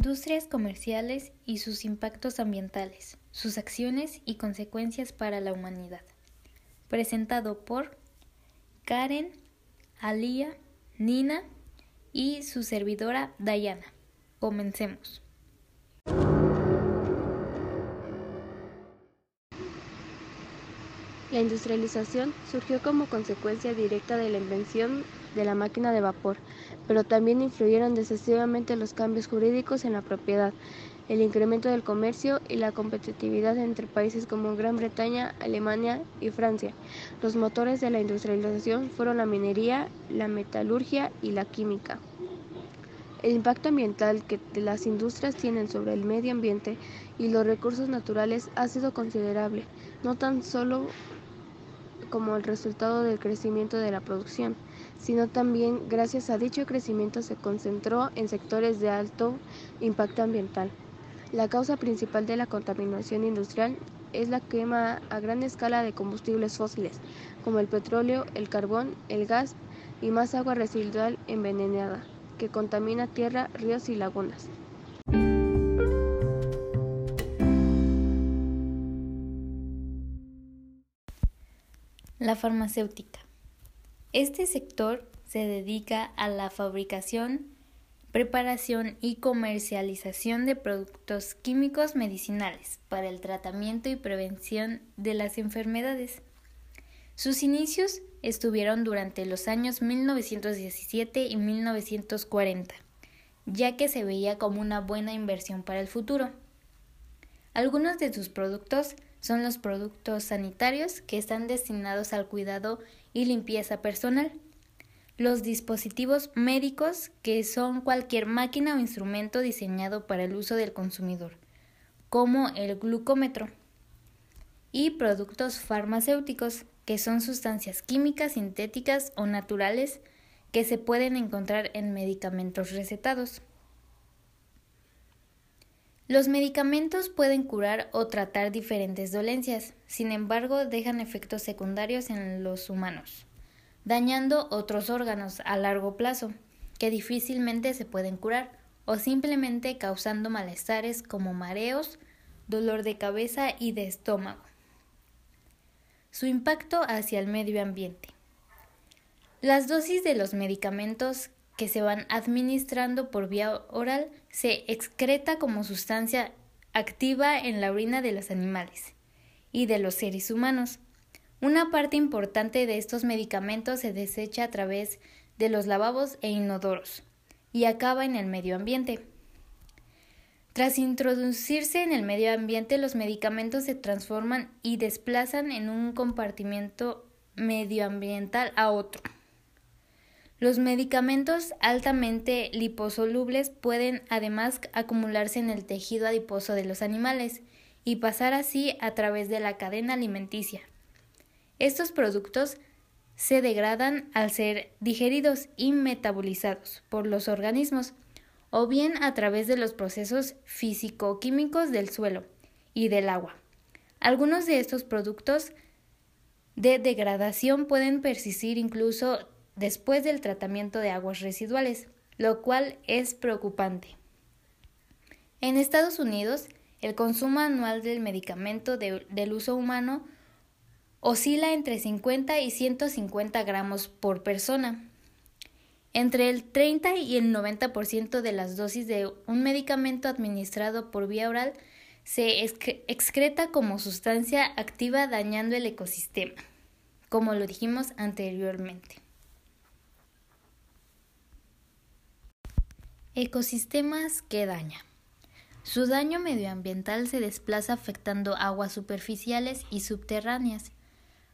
industrias comerciales y sus impactos ambientales, sus acciones y consecuencias para la humanidad. Presentado por Karen, Alía, Nina y su servidora Dayana. Comencemos. La industrialización surgió como consecuencia directa de la invención de la máquina de vapor, pero también influyeron decisivamente los cambios jurídicos en la propiedad, el incremento del comercio y la competitividad entre países como Gran Bretaña, Alemania y Francia. Los motores de la industrialización fueron la minería, la metalurgia y la química. El impacto ambiental que las industrias tienen sobre el medio ambiente y los recursos naturales ha sido considerable, no tan solo como el resultado del crecimiento de la producción, sino también gracias a dicho crecimiento se concentró en sectores de alto impacto ambiental. La causa principal de la contaminación industrial es la quema a gran escala de combustibles fósiles, como el petróleo, el carbón, el gas y más agua residual envenenada, que contamina tierra, ríos y lagunas. La farmacéutica. Este sector se dedica a la fabricación, preparación y comercialización de productos químicos medicinales para el tratamiento y prevención de las enfermedades. Sus inicios estuvieron durante los años 1917 y 1940, ya que se veía como una buena inversión para el futuro. Algunos de sus productos son los productos sanitarios que están destinados al cuidado y limpieza personal, los dispositivos médicos que son cualquier máquina o instrumento diseñado para el uso del consumidor, como el glucómetro, y productos farmacéuticos que son sustancias químicas sintéticas o naturales que se pueden encontrar en medicamentos recetados. Los medicamentos pueden curar o tratar diferentes dolencias, sin embargo dejan efectos secundarios en los humanos, dañando otros órganos a largo plazo, que difícilmente se pueden curar, o simplemente causando malestares como mareos, dolor de cabeza y de estómago. Su impacto hacia el medio ambiente. Las dosis de los medicamentos que se van administrando por vía oral se excreta como sustancia activa en la orina de los animales y de los seres humanos. Una parte importante de estos medicamentos se desecha a través de los lavabos e inodoros y acaba en el medio ambiente. Tras introducirse en el medio ambiente, los medicamentos se transforman y desplazan en un compartimiento medioambiental a otro. Los medicamentos altamente liposolubles pueden además acumularse en el tejido adiposo de los animales y pasar así a través de la cadena alimenticia. Estos productos se degradan al ser digeridos y metabolizados por los organismos o bien a través de los procesos físico-químicos del suelo y del agua. Algunos de estos productos de degradación pueden persistir incluso después del tratamiento de aguas residuales, lo cual es preocupante. En Estados Unidos, el consumo anual del medicamento del uso humano oscila entre 50 y 150 gramos por persona. Entre el 30 y el 90% de las dosis de un medicamento administrado por vía oral se excreta como sustancia activa dañando el ecosistema, como lo dijimos anteriormente. Ecosistemas que daña. Su daño medioambiental se desplaza afectando aguas superficiales y subterráneas,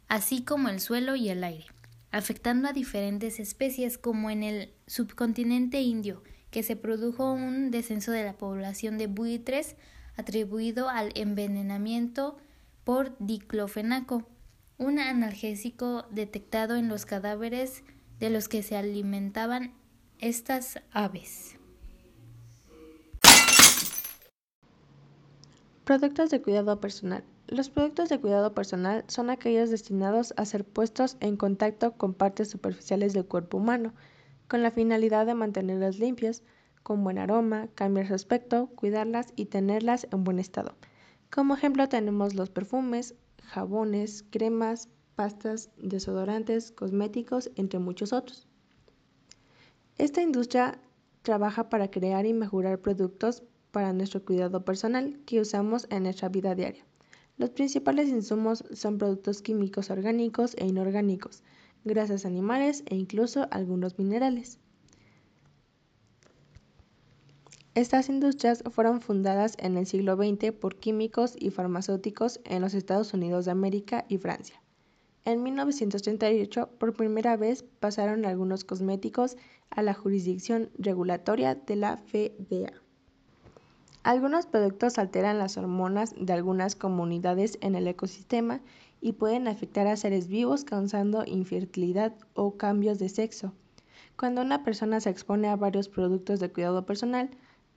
así como el suelo y el aire, afectando a diferentes especies como en el subcontinente indio, que se produjo un descenso de la población de buitres atribuido al envenenamiento por diclofenaco, un analgésico detectado en los cadáveres de los que se alimentaban estas aves. Productos de cuidado personal. Los productos de cuidado personal son aquellos destinados a ser puestos en contacto con partes superficiales del cuerpo humano, con la finalidad de mantenerlas limpias, con buen aroma, cambiar su aspecto, cuidarlas y tenerlas en buen estado. Como ejemplo tenemos los perfumes, jabones, cremas, pastas, desodorantes, cosméticos, entre muchos otros. Esta industria trabaja para crear y mejorar productos para nuestro cuidado personal que usamos en nuestra vida diaria. Los principales insumos son productos químicos orgánicos e inorgánicos, grasas animales e incluso algunos minerales. Estas industrias fueron fundadas en el siglo XX por químicos y farmacéuticos en los Estados Unidos de América y Francia. En 1938, por primera vez, pasaron algunos cosméticos a la jurisdicción regulatoria de la FDA. Algunos productos alteran las hormonas de algunas comunidades en el ecosistema y pueden afectar a seres vivos causando infertilidad o cambios de sexo. Cuando una persona se expone a varios productos de cuidado personal,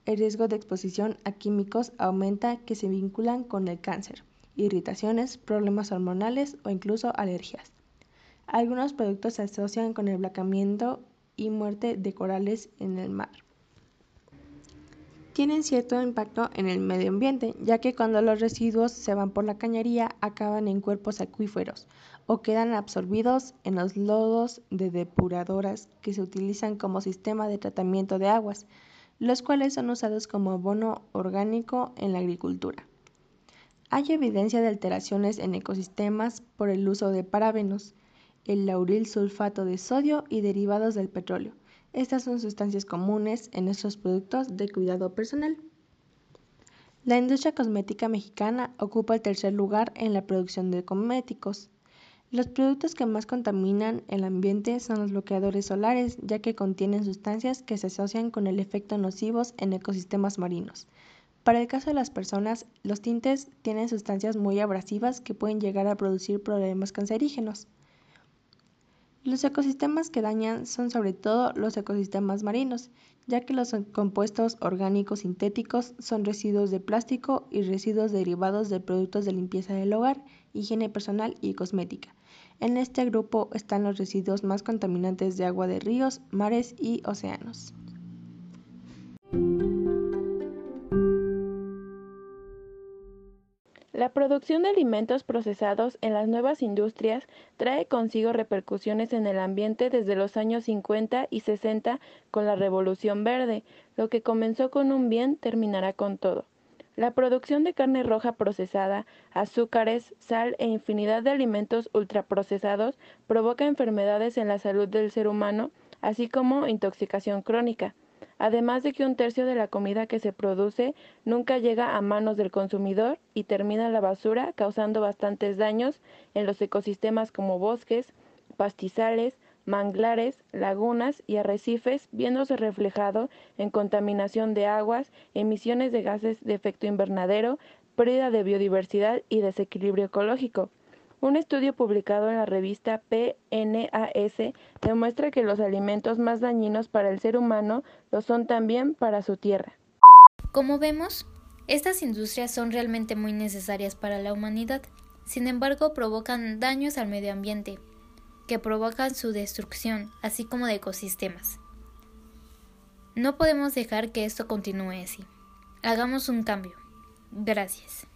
el riesgo de exposición a químicos aumenta que se vinculan con el cáncer, irritaciones, problemas hormonales o incluso alergias. Algunos productos se asocian con el blanqueamiento y muerte de corales en el mar. Tienen cierto impacto en el medio ambiente, ya que cuando los residuos se van por la cañería acaban en cuerpos acuíferos o quedan absorbidos en los lodos de depuradoras que se utilizan como sistema de tratamiento de aguas, los cuales son usados como abono orgánico en la agricultura. Hay evidencia de alteraciones en ecosistemas por el uso de parabenos, el lauril sulfato de sodio y derivados del petróleo. Estas son sustancias comunes en nuestros productos de cuidado personal. La industria cosmética mexicana ocupa el tercer lugar en la producción de cosméticos. Los productos que más contaminan el ambiente son los bloqueadores solares, ya que contienen sustancias que se asocian con el efecto nocivos en ecosistemas marinos. Para el caso de las personas, los tintes tienen sustancias muy abrasivas que pueden llegar a producir problemas cancerígenos. Los ecosistemas que dañan son sobre todo los ecosistemas marinos, ya que los compuestos orgánicos sintéticos son residuos de plástico y residuos derivados de productos de limpieza del hogar, higiene personal y cosmética. En este grupo están los residuos más contaminantes de agua de ríos, mares y océanos. La producción de alimentos procesados en las nuevas industrias trae consigo repercusiones en el ambiente desde los años 50 y 60 con la Revolución Verde. Lo que comenzó con un bien terminará con todo. La producción de carne roja procesada, azúcares, sal e infinidad de alimentos ultraprocesados provoca enfermedades en la salud del ser humano, así como intoxicación crónica. Además de que un tercio de la comida que se produce nunca llega a manos del consumidor y termina en la basura, causando bastantes daños en los ecosistemas como bosques, pastizales, manglares, lagunas y arrecifes, viéndose reflejado en contaminación de aguas, emisiones de gases de efecto invernadero, pérdida de biodiversidad y desequilibrio ecológico. Un estudio publicado en la revista PNAS demuestra que los alimentos más dañinos para el ser humano lo son también para su tierra. Como vemos, estas industrias son realmente muy necesarias para la humanidad. Sin embargo, provocan daños al medio ambiente, que provocan su destrucción, así como de ecosistemas. No podemos dejar que esto continúe así. Hagamos un cambio. Gracias.